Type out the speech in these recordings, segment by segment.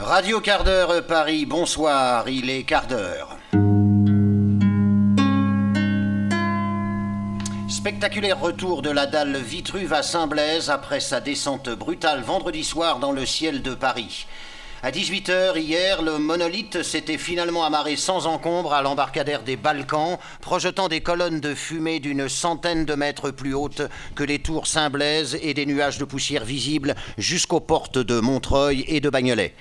Radio Quart d'heure Paris, bonsoir, il est quart d'heure. Spectaculaire retour de la dalle Vitruve à Saint-Blaise après sa descente brutale vendredi soir dans le ciel de Paris. À 18h hier, le monolithe s'était finalement amarré sans encombre à l'embarcadère des Balkans, projetant des colonnes de fumée d'une centaine de mètres plus hautes que les tours Saint-Blaise et des nuages de poussière visibles jusqu'aux portes de Montreuil et de Bagnolet.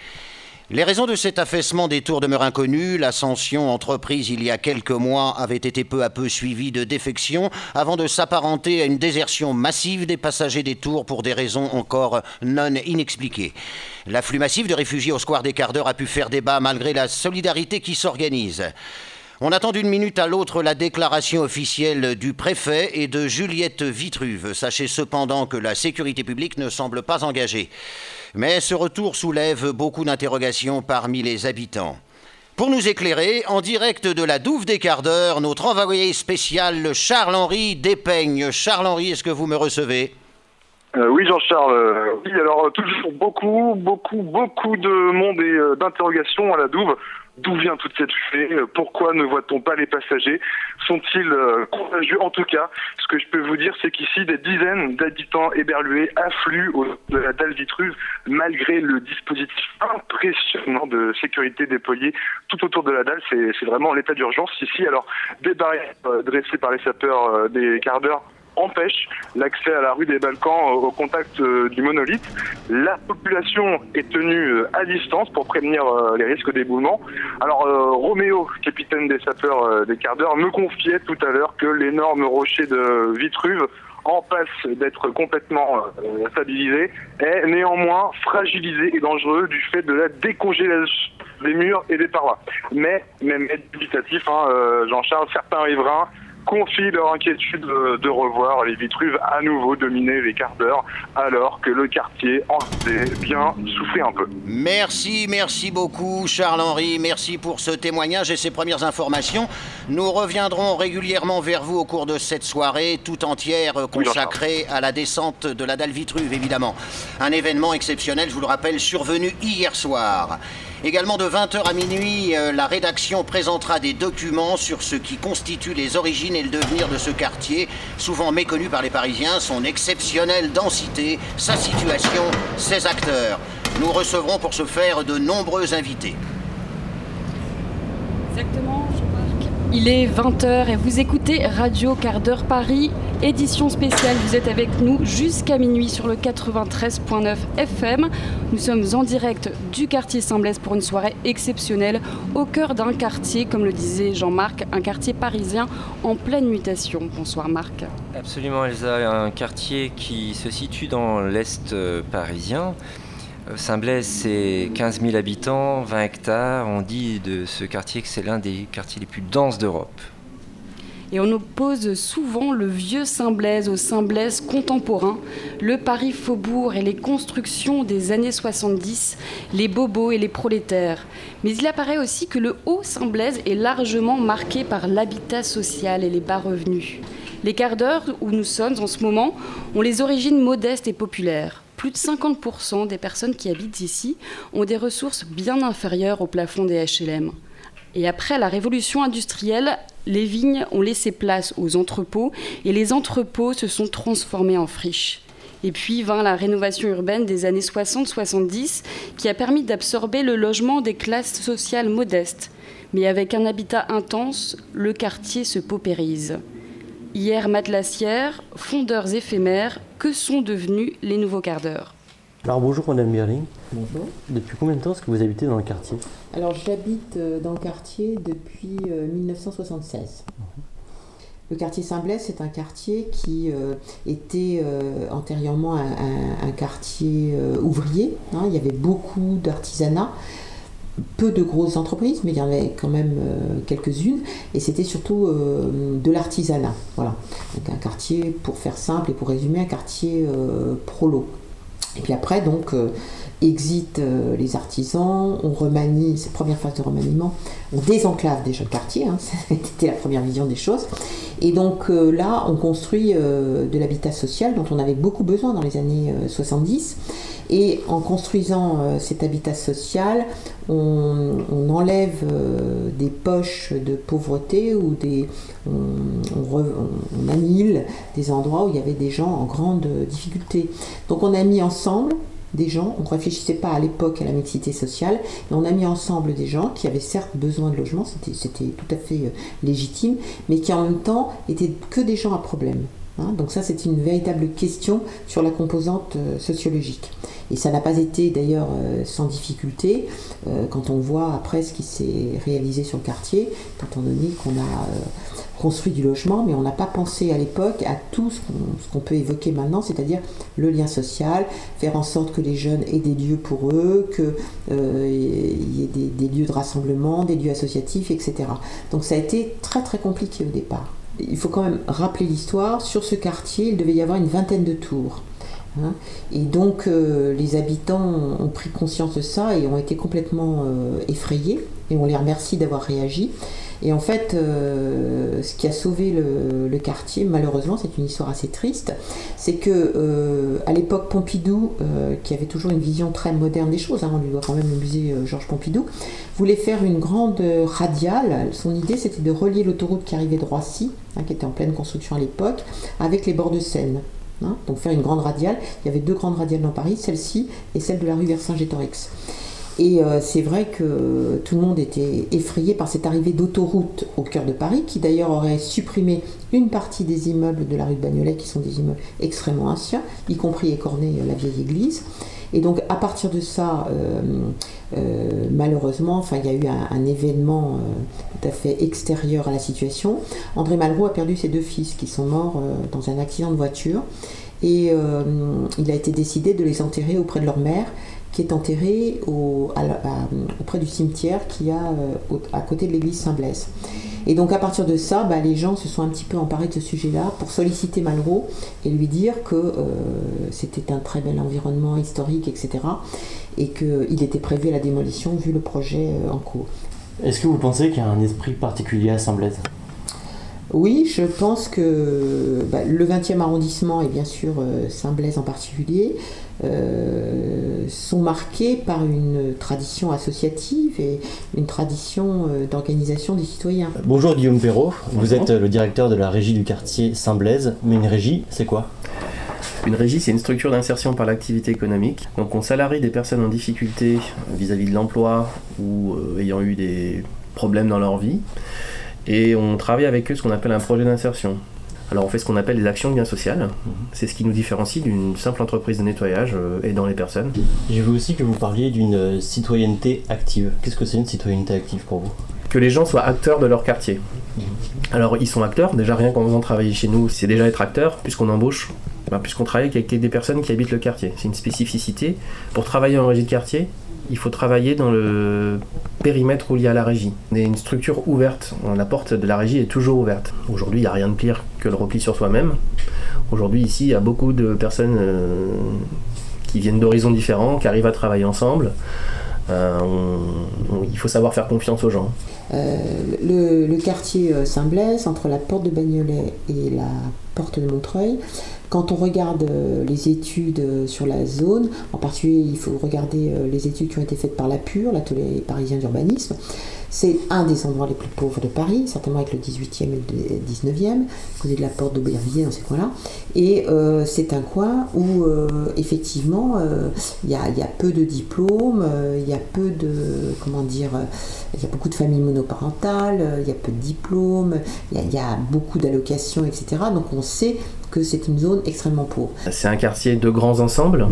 Les raisons de cet affaissement des tours demeurent inconnues. L'ascension entreprise il y a quelques mois avait été peu à peu suivie de défections avant de s'apparenter à une désertion massive des passagers des tours pour des raisons encore non inexpliquées. L'afflux massif de réfugiés au square des quarts d'heure a pu faire débat malgré la solidarité qui s'organise. On attend d'une minute à l'autre la déclaration officielle du préfet et de Juliette Vitruve. Sachez cependant que la sécurité publique ne semble pas engagée. Mais ce retour soulève beaucoup d'interrogations parmi les habitants. Pour nous éclairer, en direct de la Douve des quarts d'heure, notre envoyé spécial Charles-Henri Despeigne. Charles-Henri, est-ce que vous me recevez? Euh, oui, Jean-Charles. Euh, oui, alors toujours beaucoup, beaucoup, beaucoup de monde et euh, d'interrogations à la Douve. D'où vient toute cette fumée? Pourquoi ne voit-on pas les passagers? Sont-ils contagieux? En tout cas, ce que je peux vous dire, c'est qu'ici, des dizaines d'habitants éberlués affluent de la dalle Vitruve, malgré le dispositif impressionnant de sécurité déployé tout autour de la dalle. C'est vraiment l'état d'urgence ici. Alors, des barrières dressées par les sapeurs des quarts empêche l'accès à la rue des Balkans au contact euh, du monolithe. La population est tenue euh, à distance pour prévenir euh, les risques d'éboulement. Alors Roméo, capitaine des sapeurs des quarts d'heure, me confiait tout à l'heure que l'énorme rocher de Vitruve en passe d'être complètement stabilisé, est néanmoins fragilisé et dangereux du fait de la décongélation des murs et des parois. Mais, même dubitatif, hein, Jean-Charles, certains riverains confient leur inquiétude de, revoir les Vitruves à nouveau dominer les quarts d'heure, alors que le quartier en sait bien soufflé un peu. Merci, merci beaucoup Charles-Henri, merci pour ce témoignage et ces premières informations. Nous reviendrons régulièrement vers vous au cours de cette soirée tout entière consacrée à la descente de la dalle Vitruve, évidemment. Un événement exceptionnel, je vous le rappelle, survenu hier soir. Également de 20h à minuit, euh, la rédaction présentera des documents sur ce qui constitue les origines et le devenir de ce quartier, souvent méconnu par les Parisiens, son exceptionnelle densité, sa situation, ses acteurs. Nous recevrons pour ce faire de nombreux invités. Exactement, Jean-Marc. Il est 20h et vous écoutez Radio Quart d'heure Paris édition spéciale. Vous êtes avec nous jusqu'à minuit sur le 93.9 FM. Nous sommes en direct du quartier Saint-Blaise pour une soirée exceptionnelle au cœur d'un quartier, comme le disait Jean-Marc, un quartier parisien en pleine mutation. Bonsoir Marc. Absolument Elsa, un quartier qui se situe dans l'est euh, parisien. Euh, Saint-Blaise, c'est 15 000 habitants, 20 hectares. On dit de ce quartier que c'est l'un des quartiers les plus denses d'Europe. Et on oppose souvent le vieux Saint-Blaise au Saint-Blaise contemporain, le Paris faubourg et les constructions des années 70, les bobos et les prolétaires. Mais il apparaît aussi que le haut Saint-Blaise est largement marqué par l'habitat social et les bas revenus. Les quarts d'heure où nous sommes en ce moment ont les origines modestes et populaires. Plus de 50% des personnes qui habitent ici ont des ressources bien inférieures au plafond des HLM. Et après la révolution industrielle, les vignes ont laissé place aux entrepôts et les entrepôts se sont transformés en friches. Et puis vint la rénovation urbaine des années 60-70 qui a permis d'absorber le logement des classes sociales modestes. Mais avec un habitat intense, le quartier se paupérise. Hier matelassière, fondeurs éphémères, que sont devenus les nouveaux quarts d'heure? Alors bonjour Madame Berling. Bonjour. Depuis combien de temps est-ce que vous habitez dans le quartier? Alors j'habite euh, dans le quartier depuis 1976. Euh, le quartier Saint-Blaise, c'est un quartier qui euh, était antérieurement un, quartier ouvrier. Hein. il y avait beaucoup d'artisanat, peu de grosses entreprises, mais il y en avait quand même quelques-unes. Et c'était surtout de l'artisanat. Voilà. Donc un quartier, pour faire simple et pour résumer, un quartier prolo. Et puis après, donc, euh, exit euh, les artisans, on remanie, cette première phase de remaniement, on désenclave déjà le quartier, hein, c'était la première vision des choses. Et donc euh, là, on construit de l'habitat social dont on avait beaucoup besoin dans les années 70. Et en construisant cet habitat social, on, enlève des poches de pauvreté ou des, on, on, annihile des endroits où il y avait des gens en grande difficulté. Donc on a mis ensemble des gens, on ne réfléchissait pas à l'époque à la mixité sociale, mais on a mis ensemble des gens qui avaient certes besoin de logement, c'était tout à fait euh, légitime, mais qui en même temps étaient que des gens à problème. Hein. donc ça, c'est une véritable question sur la composante euh, sociologique. Et ça n'a pas été d'ailleurs euh, sans difficulté quand on voit après ce qui s'est réalisé sur le quartier, étant donné qu'on a construit du logement, mais on n'a pas pensé à l'époque à tout ce qu'on peut évoquer maintenant, c'est-à-dire le lien social, faire en sorte que les jeunes aient des lieux pour eux, qu'il euh, y ait des, lieux de rassemblement, des lieux associatifs, etc. Donc ça a été très très compliqué au départ. Il faut quand même rappeler l'histoire. Sur ce quartier, il devait y avoir une vingtaine de tours. Hein. et donc euh, les habitants ont pris conscience de ça et ont été complètement euh, effrayés. Et on les remercie d'avoir réagi. Et en fait, euh, ce qui a sauvé le, quartier, malheureusement, c'est une histoire assez triste, c'est que euh, à l'époque Pompidou, euh, qui avait toujours une vision très moderne des choses, hein, on lui doit quand même le musée Georges Pompidou, voulait faire une grande radiale. Son idée, c'était de relier l'autoroute qui arrivait de Roissy, hein, qui était en pleine construction à l'époque, avec les bords de Seine. Hein. donc faire une grande radiale. Il y avait deux grandes radiales dans Paris, celle-ci et celle de la rue Vercingétorix. Et euh, c'est vrai que tout le monde était effrayé par cette arrivée d'autoroute au cœur de Paris, qui d'ailleurs aurait supprimé une partie des immeubles de la rue de Bagnolet, qui sont des immeubles extrêmement anciens, y compris écorné la vieille église. Et donc à partir de ça, euh, euh, malheureusement, enfin, il y a eu un, événement tout à fait extérieur à la situation. André Malraux a perdu ses deux fils qui sont morts dans un accident de voiture. Et il a été décidé de les enterrer auprès de leur mère, qui est enterré auprès du cimetière qui a euh, à côté de l'église Saint-Blaise. Et donc à partir de ça, bah, les gens se sont un petit peu emparés de ce sujet-là pour solliciter Malraux et lui dire que euh, c'était un très bel environnement historique, etc. Et qu'il était prévu à la démolition vu le projet euh, en cours. Est-ce que vous pensez qu'il y a un esprit particulier à Saint-Blaise? Oui, je pense que bah, le 20e arrondissement et bien sûr Saint-Blaise en particulier euh, sont marqués par une tradition associative et une tradition euh, d'organisation des citoyens. Bonjour Guillaume Perrault, vous êtes le directeur de la régie du quartier Saint-Blaise, mais une régie, c'est quoi? Une régie, c'est une structure d'insertion par l'activité économique. Donc on salarie des personnes en difficulté vis-à-vis de l'emploi ou euh, ayant eu des problèmes dans leur vie. Et on travaille avec eux ce qu'on appelle un projet d'insertion. Alors on fait ce qu'on appelle des actions de bien social. Mhm. C'est ce qui nous différencie d'une simple entreprise de nettoyage euh, aidant les personnes. J'ai vu aussi que vous parliez d'une euh, citoyenneté active. Qu'est-ce que c'est une citoyenneté active pour vous? Que les gens soient acteurs de leur quartier. Mhm. Alors ils sont acteurs, déjà rien qu'en faisant travailler chez nous, c'est déjà être acteur, puisqu'on embauche, bah, puisqu'on travaille avec des personnes qui habitent le quartier. C'est une spécificité. Pour travailler en régie de quartier, il faut travailler dans le périmètre lié à la régie. On est une structure ouverte. La porte de la régie est toujours ouverte. Aujourd'hui, il n'y a rien de pire que le repli sur soi-même. Aujourd'hui, ici, il y a beaucoup de personnes euh, qui viennent d'horizons différents, qui arrivent à travailler ensemble. Euh, il faut savoir faire confiance aux gens. Euh, le, quartier Saint-Blaise, entre la porte de Bagnolet et la porte de Montreuil, quand on regarde euh, les études euh, sur la zone, en particulier il faut regarder euh, les études qui ont été faites par la PUR, l'atelier parisien d'urbanisme, c'est un des endroits les plus pauvres de Paris, certainement avec le 18e et le 19e, côté de la porte d'Aubervilliers, dans ces coins-là. Et c'est un coin où, effectivement, il y, a, peu de diplômes, il y a peu de. Comment dire Il y a beaucoup de familles monoparentales, il y a peu de diplômes, il y a beaucoup d'allocations, etc. Donc on sait que c'est une zone extrêmement pauvre. C'est un quartier de grands ensembles,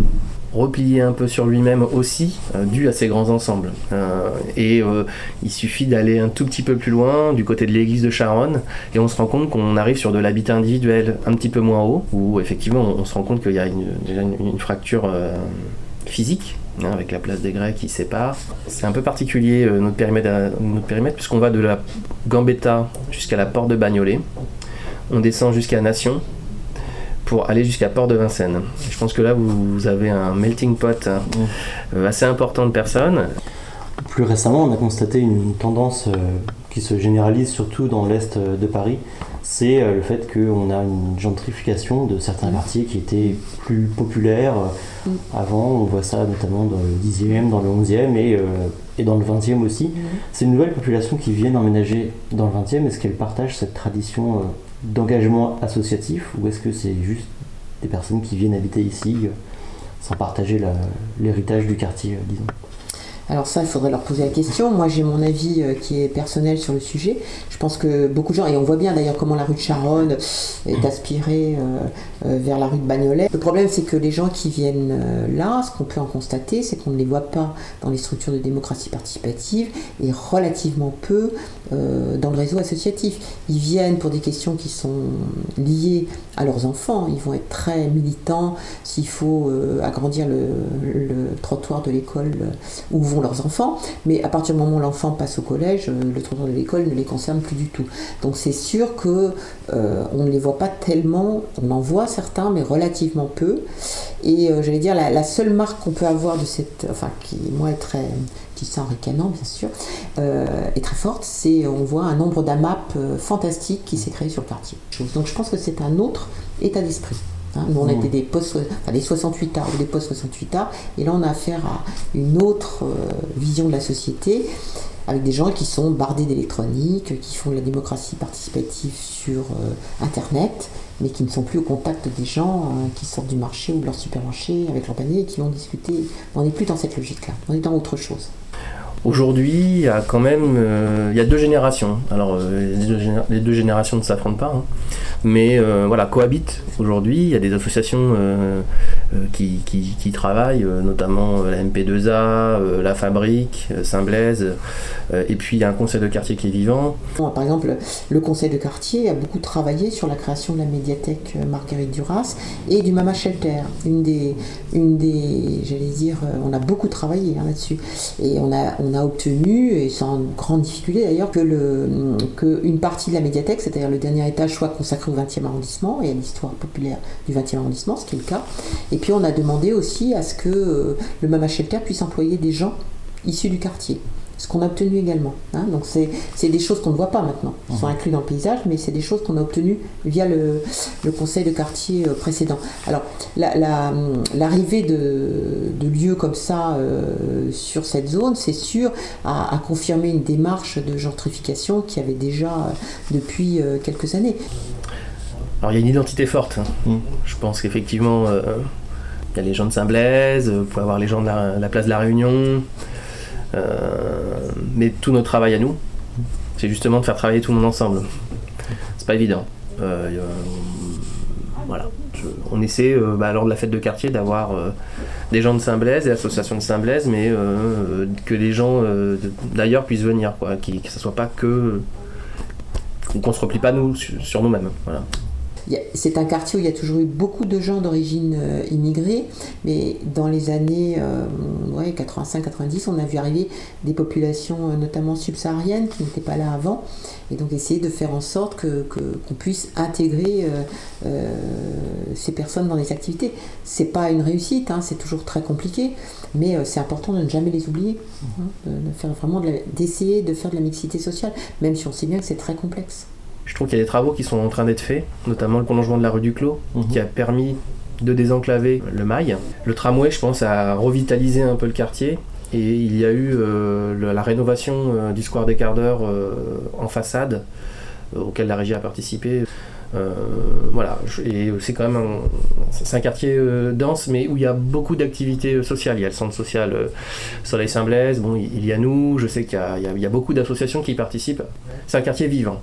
replié un peu sur lui-même aussi, euh, dû à ces grands ensembles. Euh, et euh, il suffit d'aller un tout petit peu plus loin, du côté de l'église de Charonne, et on se rend compte qu'on arrive sur de l'habitat individuel un petit peu moins haut, où effectivement on, se rend compte qu'il y a une, déjà une, fracture physique. Hein, avec la place des Grecs qui sépare. C'est un peu particulier notre périmètre, notre périmètre puisqu'on va de la Gambetta jusqu'à la porte de Bagnolet. On descend jusqu'à Nation, pour aller jusqu'à Port de Vincennes. Je pense que là, vous, avez un melting pot hein, euh, assez important de personnes. Plus récemment, on a constaté une tendance euh, qui se généralise surtout dans l'est de Paris, c'est le fait qu'on a une gentrification de certains quartiers qui étaient plus populaires. Avant, on voit ça notamment dans le 10e, dans le 11e et, et dans le 20e aussi. Mm. C'est une nouvelle population qui vient emménager dans le 20e. Est-ce qu'elle partage cette tradition d'engagement associatif ou est-ce que c'est juste des personnes qui viennent habiter ici sans partager l'héritage du quartier, disons? Alors ça, il faudrait leur poser la question. Moi, j'ai mon avis euh, qui est personnel sur le sujet. Je pense que beaucoup de gens, et on voit bien d'ailleurs comment la rue de Charonne est aspirée euh, euh, vers la rue de Bagnolet. Le problème, c'est que les gens qui viennent là, ce qu'on peut en constater, c'est qu'on ne les voit pas dans les structures de démocratie participative et relativement peu dans le réseau associatif. Ils viennent pour des questions qui sont liées à leurs enfants. Ils vont être très militants s'il faut agrandir le, trottoir de l'école où leurs enfants, mais à partir du moment où l'enfant passe au collège, euh, le trottoir de l'école ne les concerne plus du tout. Donc c'est sûr que euh, on ne les voit pas tellement, on en voit certains, mais relativement peu. Et euh, j'allais dire, la, seule marque qu'on peut avoir de cette, enfin qui moi est très, qui ça ricanant bien sûr, est très forte, c'est on voit un nombre d'AMAP fantastique qui s'est créé sur le quartier. Donc je pense que c'est un autre état d'esprit. Hein. Nous, on était des post enfin, des 68 a ou des post 68 a et là, on a affaire à une autre euh, vision de la société avec des gens qui sont bardés d'électronique, qui font de la démocratie participative sur euh, Internet, mais qui ne sont plus au contact des gens euh, qui sortent du marché ou de leur supermarché avec leur panier et qui vont discuter. On n'est plus dans cette logique-là, on est dans autre chose. Aujourd'hui, il y a quand même il y a deux générations. Alors, les deux, générations ne s'affrontent pas, hein. mais voilà, cohabitent aujourd'hui. Il y a des associations euh, qui, qui, travaillent, euh, notamment euh, la MP2A, la Fabrique, Saint-Blaise, et puis il y a un conseil de quartier qui est vivant. Par exemple, le conseil de quartier a beaucoup travaillé sur la création de la médiathèque Marguerite Duras et du Mama Shelter. Une des, une des j'allais dire, on a beaucoup travaillé hein, là-dessus. Et on a obtenu, et sans grande difficulté d'ailleurs, que, le, que une partie de la médiathèque, c'est-à-dire le dernier étage, soit consacré au 20e arrondissement et à l'histoire populaire du 20e arrondissement, ce qui est le cas. Et puis on a demandé aussi à ce que euh, le Mama Shelter puisse employer des gens issus du quartier. Ce qu'on a obtenu également. Hein. Donc c'est des choses qu'on ne voit pas maintenant. Ils sont mhm. inclus dans le paysage, mais c'est des choses qu'on a obtenues via le, conseil de quartier euh, précédent. Alors l'arrivée de, lieux comme ça euh, sur cette zone, c'est sûr, a, confirmé une démarche de gentrification qui avait déjà depuis quelques années. Alors il y a une identité forte. Hein. Mm. Je pense qu'effectivement, il y a les gens de Saint-Blaise, vous pouvez avoir les gens de la, place de la Réunion. Euh, mais tout notre travail à nous, c'est justement de faire travailler tout le monde ensemble. C'est pas évident. Euh, voilà. on essaie, euh, bah, lors de la fête de quartier, d'avoir des gens de Saint-Blaise, des associations de Saint-Blaise, mais que les gens d'ailleurs puissent venir, quoi, que soit pas que qu'on se replie pas nous sur, nous-mêmes. Voilà c'est un quartier où il y a toujours eu beaucoup de gens d'origine euh, immigrée, mais dans les années 85-90, euh, on a vu arriver des populations euh, notamment subsahariennes qui n'étaient pas là avant, et donc essayer de faire en sorte qu'on que, puisse intégrer ces personnes dans les activités. C'est pas une réussite, hein, c'est toujours très compliqué, mais c'est important de ne jamais les oublier, hein, de, d'essayer de faire de la mixité sociale, même si on sait bien que c'est très complexe. Je trouve qu'il y a des travaux qui sont en train d'être faits, notamment le prolongement de la rue du Clos, mhm. qui a permis de désenclaver le mail. Le tramway, je pense, a revitalisé un peu le quartier. Et il y a eu euh, la rénovation euh, du square des quarts d'heure euh, en façade, auquel la régie a participé. voilà, et c'est quand même un, c'est un quartier dense, mais où il y a beaucoup d'activités sociales. Il y a le centre social Soleil Saint-Blaise, bon, il y a nous, je sais qu'il y, y a beaucoup d'associations qui y participent. C'est un quartier vivant.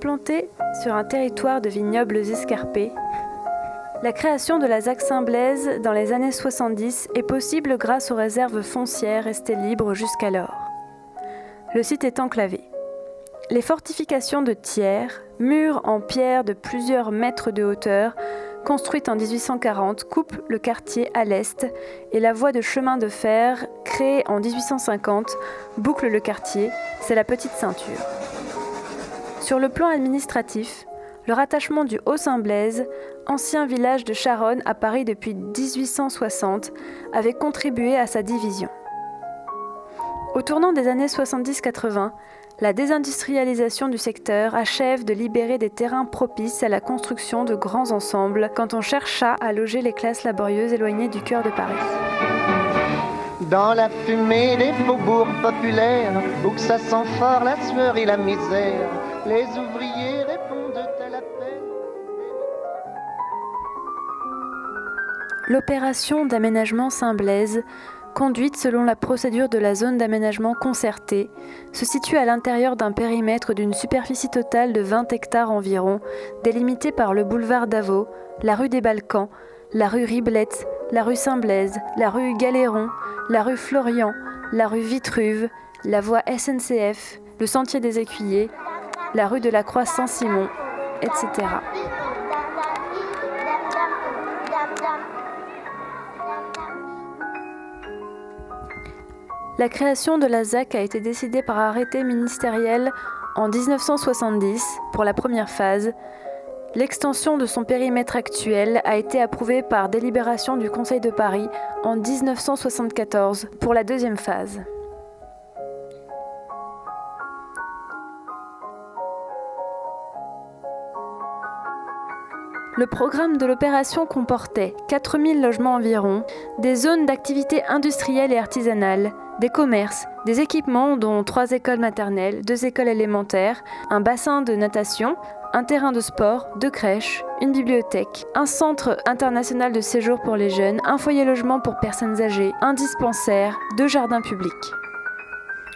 Implanté sur un territoire de vignobles escarpés, La création de la ZAC Saint-Blaise dans les années 70 est possible grâce aux réserves foncières restées libres jusqu'alors. Le site est enclavé. Les fortifications de Thiers, murs en pierre de plusieurs mètres de hauteur, construites en 1840, coupent le quartier à l'est et la voie de chemin de fer, créée en 1850, boucle le quartier, c'est la petite ceinture. Sur le plan administratif, le rattachement du Haut-Saint-Blaise, ancien village de Charonne à Paris depuis 1860, avait contribué à sa division. Au tournant des années 70-80, la désindustrialisation du secteur achève de libérer des terrains propices à la construction de grands ensembles quand on chercha à loger les classes laborieuses éloignées du cœur de Paris. Dans la fumée des faubourgs populaires, où que ça sent fort la sueur et la misère, les ouvriers répondent à l'appel. L'opération d'aménagement Saint-Blaise, conduite selon la procédure de la zone d'aménagement concerté, se situe à l'intérieur d'un périmètre d'une superficie totale de 20 hectares environ, délimité par le boulevard Davos, la rue des Balkans, la rue Riblette, la rue Saint-Blaise, la rue Galéron, la rue Florian, la rue Vitruve, la voie SNCF, le sentier des Écuyers, la rue de la Croix Saint-Simon, etc. La création de la ZAC a été décidée par arrêté ministériel en 1970 pour la première phase. L'extension de son périmètre actuel a été approuvée par délibération du Conseil de Paris en 1974 pour la deuxième phase. Le programme de l'opération comportait 4000 logements environ, des zones d'activité industrielle et artisanale, des commerces, des équipements dont trois écoles maternelles, deux écoles élémentaires, un bassin de natation, un terrain de sport, deux crèches, une bibliothèque, un centre international de séjour pour les jeunes, un foyer logement pour personnes âgées, un dispensaire, deux jardins publics.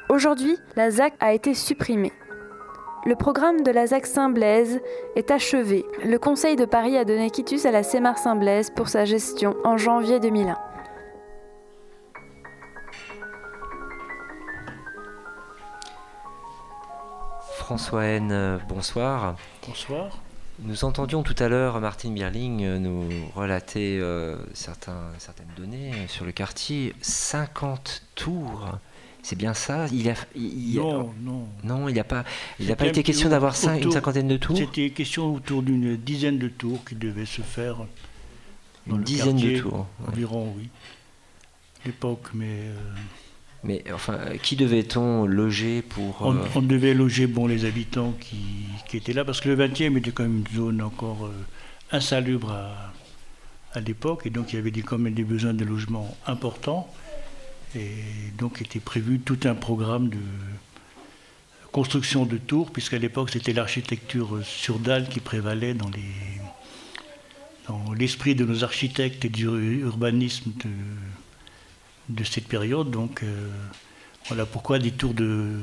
Aujourd'hui, la ZAC a été supprimée. Le programme de la ZAC Saint-Blaise est achevé. Le Conseil de Paris a donné quitus à la CEMAR Saint-Blaise pour sa gestion en janvier 2001. François N, euh, bonsoir. Bonsoir. Nous entendions tout à l'heure Martine Bierling euh, nous relater euh, certains, certaines données sur le quartier. 50 tours, c'est bien ça il a, il- Non, non. Non, il n'a pas, il n'a pas été question d'avoir une cinquantaine de tours C'était question autour d'une dizaine de tours qui devaient se faire dans Une le dizaine de tours, ouais. Environ, oui. L'époque, mais euh, Mais enfin, qui devait-on loger pour... on, euh, on devait loger bon, les habitants qui, qui étaient là, parce que le 20e était quand même une zone encore euh, insalubre à, à l'époque, et donc il y avait des, quand même des besoins de logement importants, et donc était prévu tout un programme de construction de tours, puisqu'à l'époque c'était l'architecture sur dalle qui prévalait dans les dans l'esprit de nos architectes et du urbanisme de, de cette période. Donc euh, voilà pourquoi des tours de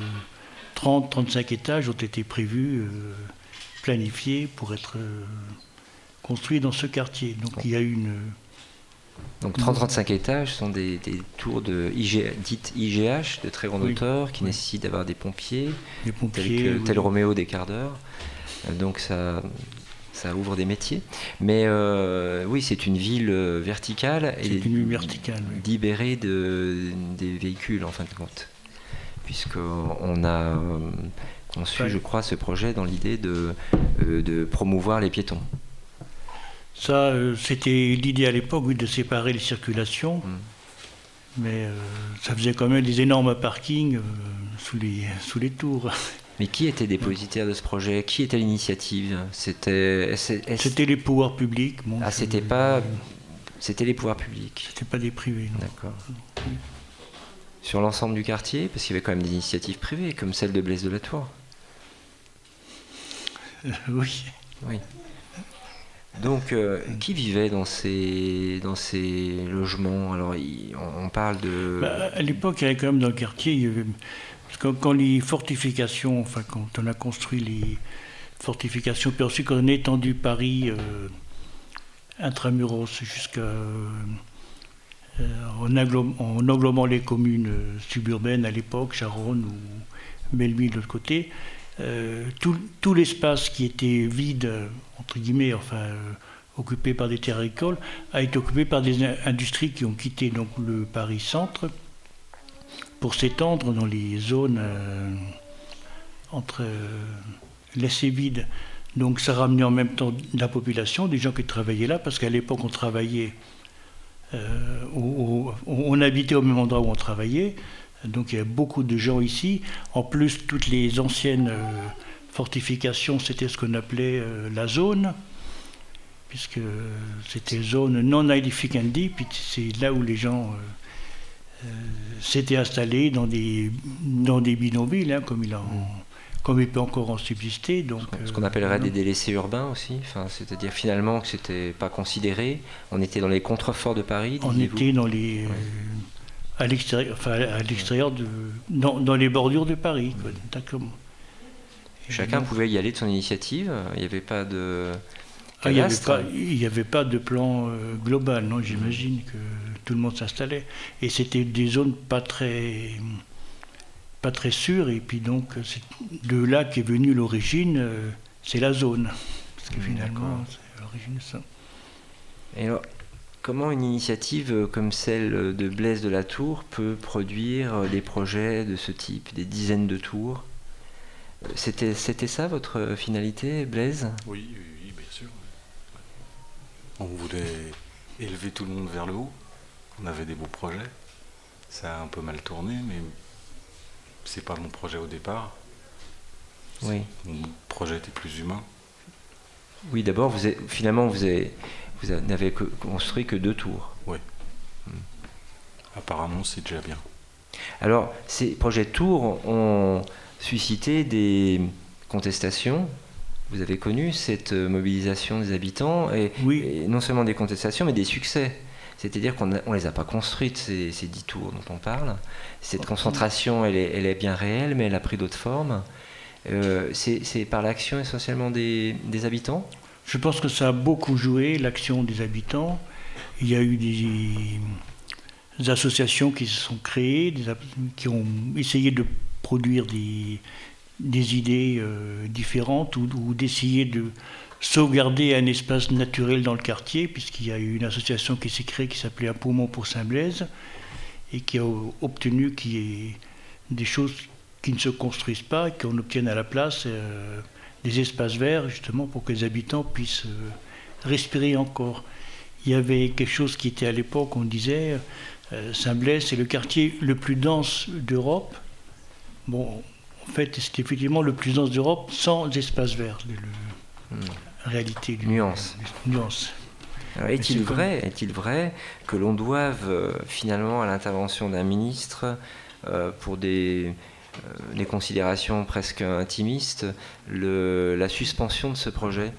30-35 étages ont été prévus, euh, planifiés pour être euh, construits dans ce quartier. Donc il y a eu une... Donc 30-35 étages sont des, des tours de IG, dites IGH de très grande Oui, hauteur qui oui. nécessitent d'avoir des pompiers, Des tels que oui. tel Roméo des quarts d'heure. Euh, Donc ça, ça ouvre des métiers. Mais euh, oui, c'est une ville euh, verticale C'est et une ville verticale, libérée de, des véhicules en fin de compte. Puisqu'on a conçu, je crois, ce projet dans l'idée de, de promouvoir les piétons. Ça, euh, c'était l'idée à l'époque, oui, de séparer les circulations. Mm. Mais euh, ça faisait quand même des énormes parkings euh, sous, les, sous les tours. Mais qui était dépositaire de ce projet? Qui était l'initiative? C'était les pouvoirs publics. bon, Ah, c'était pas, c'était les pouvoirs publics. C'était pas des privés. non. D'accord. Sur l'ensemble du quartier, parce qu'il y avait quand même des initiatives privées, comme celle de Blaise de la Tour. Euh, oui. Oui. Donc, euh, qui vivait dans ces, dans ces logements? Alors, on, parle de. Bah, à l'époque, il y avait quand même dans le quartier, il y avait- quand les fortifications, enfin quand on a construit les fortifications, puis ensuite quand on a étendu Paris euh, intramuros jusqu'à en, englobant les communes suburbaines à l'époque, Charonne ou Belleville de l'autre côté, tout, tout l'espace qui était vide, entre guillemets, enfin occupé par des terres agricoles, a été occupé par des industries qui ont quitté donc le Paris centre pour s'étendre dans les zones euh, entre euh, laissées vides. Donc ça ramenait en même temps la population, des gens qui travaillaient là, parce qu'à l'époque on travaillait, euh, on habitait au même endroit où on travaillait, donc il y avait beaucoup de gens ici. En plus, toutes les anciennes fortifications, c'était ce qu'on appelait la zone puisque c'était zone non edificandi, puis c'est là où les gens euh, euh, s'étaient installés dans des, dans des hein, comme, il comme il peut encore en subsister. Donc, ce qu'on appellerait des délaissés urbains aussi, enfin, c'est-à-dire finalement que c'était pas considéré. On était dans les contreforts de Paris. On était dans les, à l'extérieur, enfin, à l'extérieur de, dans, dans, les bordures de Paris. Chacun pouvait y aller de son initiative. Il n'y avait pas de ah, il n'y avait, pas de plan euh, global, non J'imagine que tout le monde s'installait. Et c'était des zones pas très, pas très sûres. Et puis donc, de là qu'est venue l'origine, euh, c'est la zone. Parce que mmh, finalement, c'est l'origine de ça. Et alors, comment une initiative euh, comme celle de Blaise de la Tour peut produire des projets de ce type, des dizaines de tours? C'était, c'était ça votre finalité, Blaise? Oui, on voulait élever tout le monde vers le haut. On avait des beaux projets. Ça a un peu mal tourné, mais c'est pas mon projet au départ. Oui. Mon projet était plus humain. Oui, d'abord, vous finalement, vous, vous n'avez construit que deux tours. Oui. Hmm. Apparemment, c'est déjà bien. Alors, ces projets de tours ont suscité des contestations vous avez connu cette mobilisation des habitants et, non seulement des contestations, mais des succès. C'est-à-dire qu'on ne les a pas construites, ces, dix tours dont on parle. Cette concentration, elle est, bien réelle, mais elle a pris d'autres formes. Euh, c'est par l'action essentiellement des, habitants? Je pense que ça a beaucoup joué, l'action des habitants. Il y a eu des, associations qui se sont créées, qui ont essayé de produire des, idées euh, différentes ou, d'essayer de sauvegarder un espace naturel dans le quartier, puisqu'il y a eu une association qui s'est créée qui s'appelait Un poumon pour Saint-Blaise et qui a obtenu des choses qui ne se construisent pas et qu'on obtienne à la place euh, des espaces verts, justement, pour que les habitants puissent euh, respirer encore. Il y avait quelque chose qui était à l'époque, on disait, Saint-Blaise, c'est le quartier le plus dense d'Europe. Bon, en fait, c'est effectivement le plus dense d'Europe sans espace vert. Le. Réalité. Du, nuance. nuance. Est-il vrai, est vrai que l'on doive euh, finalement à l'intervention d'un ministre euh, pour des, euh, considérations presque intimistes la suspension de ce projet.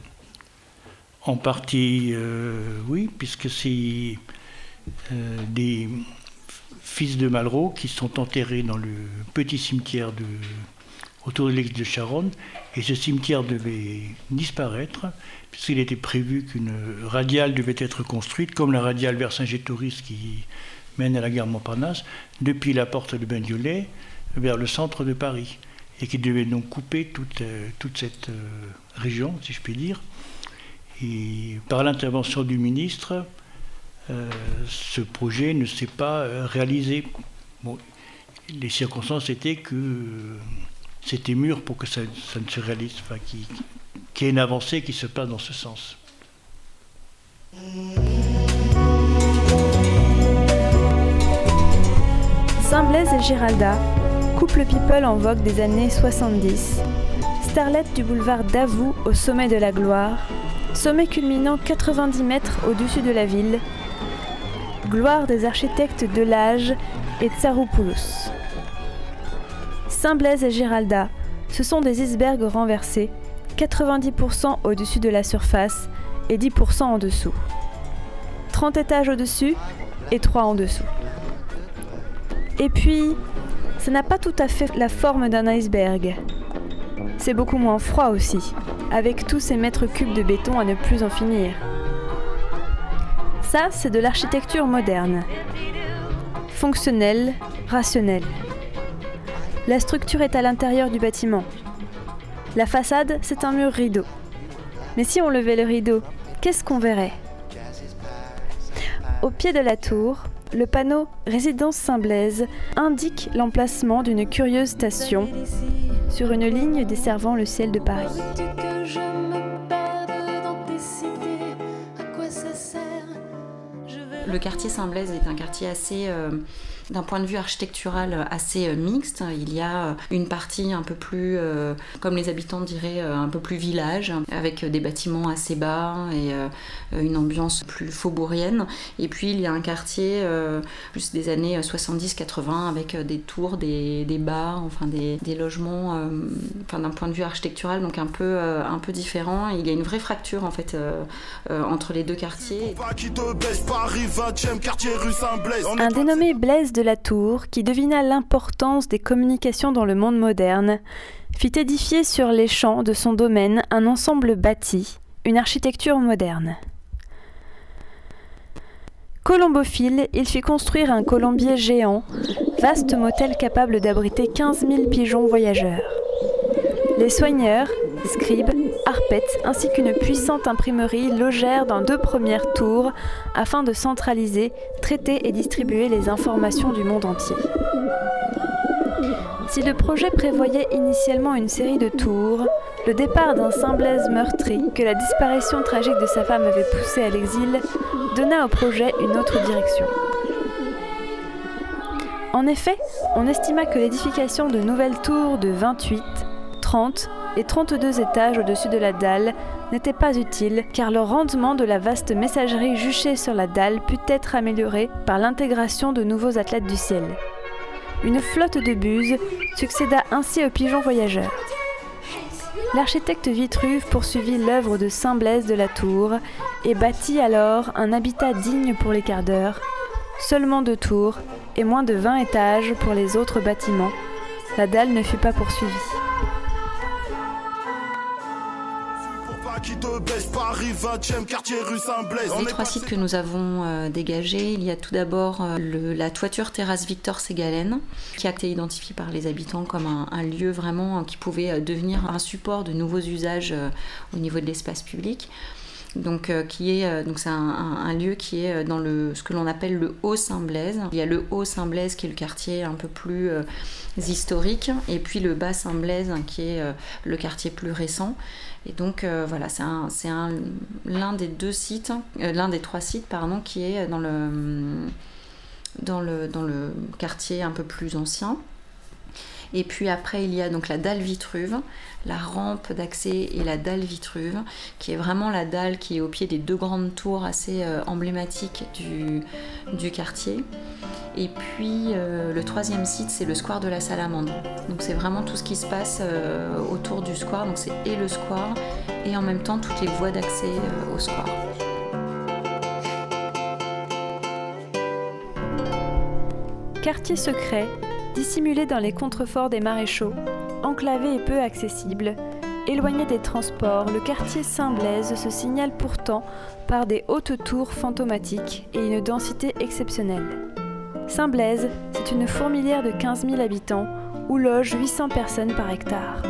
En partie, oui, puisque c'est des fils de Malraux qui sont enterrés dans le petit cimetière autour de l'église de Charonne, et ce cimetière devait disparaître, puisqu'il était prévu qu'une radiale devait être construite, comme la radiale vers Saint-Gétoris qui mène à la gare Montparnasse, depuis la porte de Bagnolet vers le centre de Paris, et qui devait donc couper toute, euh, cette euh, région, si je puis dire. Et par l'intervention du ministre, euh, ce projet ne s'est pas réalisé. Les circonstances étaient que c'était mûr pour que ça, ne se réalise, enfin, qu'il y ait une avancée qui se passe dans ce sens. Saint-Blaise et Giralda, couple people en vogue des années 70, starlet du boulevard Davout au sommet de la gloire, sommet culminant 90 mètres au-dessus de la ville, gloire des architectes de l'âge et Tsaroupoulos. Saint-Blaise et Giralda, ce sont des icebergs renversés, 90% au-dessus de la surface et 10% en dessous. 30 étages au-dessus et 3 en dessous. Et puis, ça n'a pas tout à fait la forme d'un iceberg. C'est beaucoup moins froid aussi, avec tous ces mètres cubes de béton à ne plus en finir. Ça, c'est de l'architecture moderne. Fonctionnelle, rationnelle. La structure est à l'intérieur du bâtiment. La façade, c'est un mur rideau. Mais si on levait le rideau, qu'est-ce qu'on verrait? Au pied de la tour, le panneau Résidence Saint-Blaise indique l'emplacement d'une curieuse station sur une ligne desservant le ciel de Paris. Le quartier Saint-Blaise est un quartier assez euh, d'un point de vue architectural assez euh, mixte. Il y a euh, une partie un peu plus, euh, comme les habitants diraient, un peu plus village, avec des bâtiments assez bas et une ambiance plus faubourienne. Et puis il y a un quartier plus des années 70-80 avec des tours, des, des bars, enfin des, des logements, enfin d'un point de vue architectural, donc un peu, un peu différent. il y a une vraie fracture en fait entre les deux quartiers. Un dénommé Blaise de la Tour, qui devina l'importance des communications dans le monde moderne, fit édifier sur les champs de son domaine un ensemble bâti, une architecture moderne. Colombophile, il fit construire un colombier géant, vaste motel capable d'abriter 15 000 pigeons voyageurs. Les soigneurs, scribes, ainsi qu'une puissante imprimerie logèrent dans deux premières tours afin de centraliser, traiter et distribuer les informations du monde entier. Si le projet prévoyait initialement une série de tours, le départ d'un Saint-Blaise meurtri que la disparition tragique de sa femme avait poussé à l'exil donna au projet une autre direction. En effet, on estima que l'édification de nouvelles tours de 28, 30 et 32 étages au-dessus de la dalle n'était pas utile car le rendement de la vaste messagerie juchée sur la dalle put être amélioré par l'intégration de nouveaux athlètes du ciel. Une flotte de buses succéda ainsi aux pigeons voyageurs. L'architecte Vitruve poursuivit l'œuvre de Saint-Blaise de la Tour et bâtit alors un habitat digne pour les quarts d'heure, seulement deux tours et moins de 20 étages pour les autres bâtiments. La dalle ne fut pas poursuivie. Les trois sites que nous avons euh, dégagés, il y a tout d'abord euh, la toiture terrasse Victor Ségalen, qui a été identifiée par les habitants comme un, lieu vraiment euh, qui pouvait devenir un support de nouveaux usages au niveau de l'espace public. Donc, qui est donc c'est un, lieu qui est dans le ce que l'on appelle le Haut Saint-Blaise. Il y a le Haut Saint-Blaise qui est le quartier un peu plus historique, et puis le Bas Saint-Blaise qui est le quartier plus récent. Et donc euh, voilà, c'est l'un des deux sites, euh, l'un des trois sites pardon, qui est dans le, dans le, dans le quartier un peu plus ancien. Et puis après, il y a donc la dalle Vitruve, la rampe d'accès et la dalle Vitruve, qui est vraiment la dalle qui est au pied des deux grandes tours assez euh, emblématiques du, quartier. Et puis euh, le troisième site, c'est le square de la Salamandre. Donc c'est vraiment tout ce qui se passe euh, autour du square. Donc c'est et le square et en même temps toutes les voies d'accès au square. Quartier secret, dissimulé dans les contreforts des maréchaux, enclavé et peu accessible, éloigné des transports, le quartier Saint-Blaise se signale pourtant par des hautes tours fantomatiques et une densité exceptionnelle. Saint-Blaise, c'est une fourmilière de 15 000 habitants où logent 800 personnes par hectare.